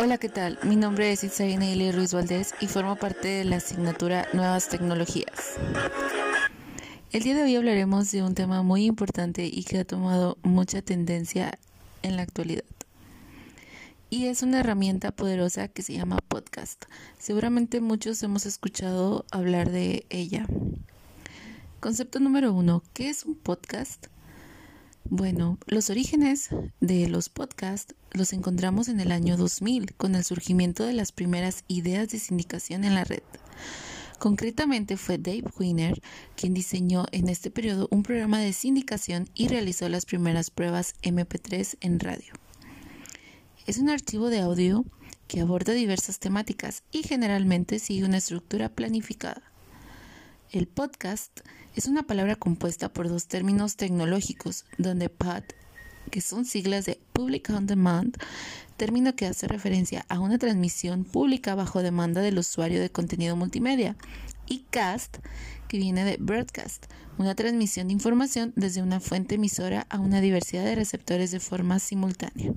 Hola, ¿qué tal? Mi nombre es Itzaí Neily Ruiz Valdés y formo parte de la asignatura Nuevas Tecnologías. El día de hoy hablaremos de un tema muy importante y que ha tomado mucha tendencia en la actualidad. Y es una herramienta poderosa que se llama podcast. Seguramente muchos hemos escuchado hablar de ella. Concepto número uno, ¿qué es un podcast? Bueno, los orígenes de los podcasts los encontramos en el año 2000 con el surgimiento de las primeras ideas de sindicación en la red. Concretamente fue Dave Wiener quien diseñó en este periodo un programa de sindicación y realizó las primeras pruebas MP3 en radio. Es un archivo de audio que aborda diversas temáticas y generalmente sigue una estructura planificada. El podcast es una palabra compuesta por dos términos tecnológicos, donde POD, que son siglas de Public On Demand, término que hace referencia a una transmisión pública bajo demanda del usuario de contenido multimedia, y cast, que viene de broadcast, una transmisión de información desde una fuente emisora a una diversidad de receptores de forma simultánea.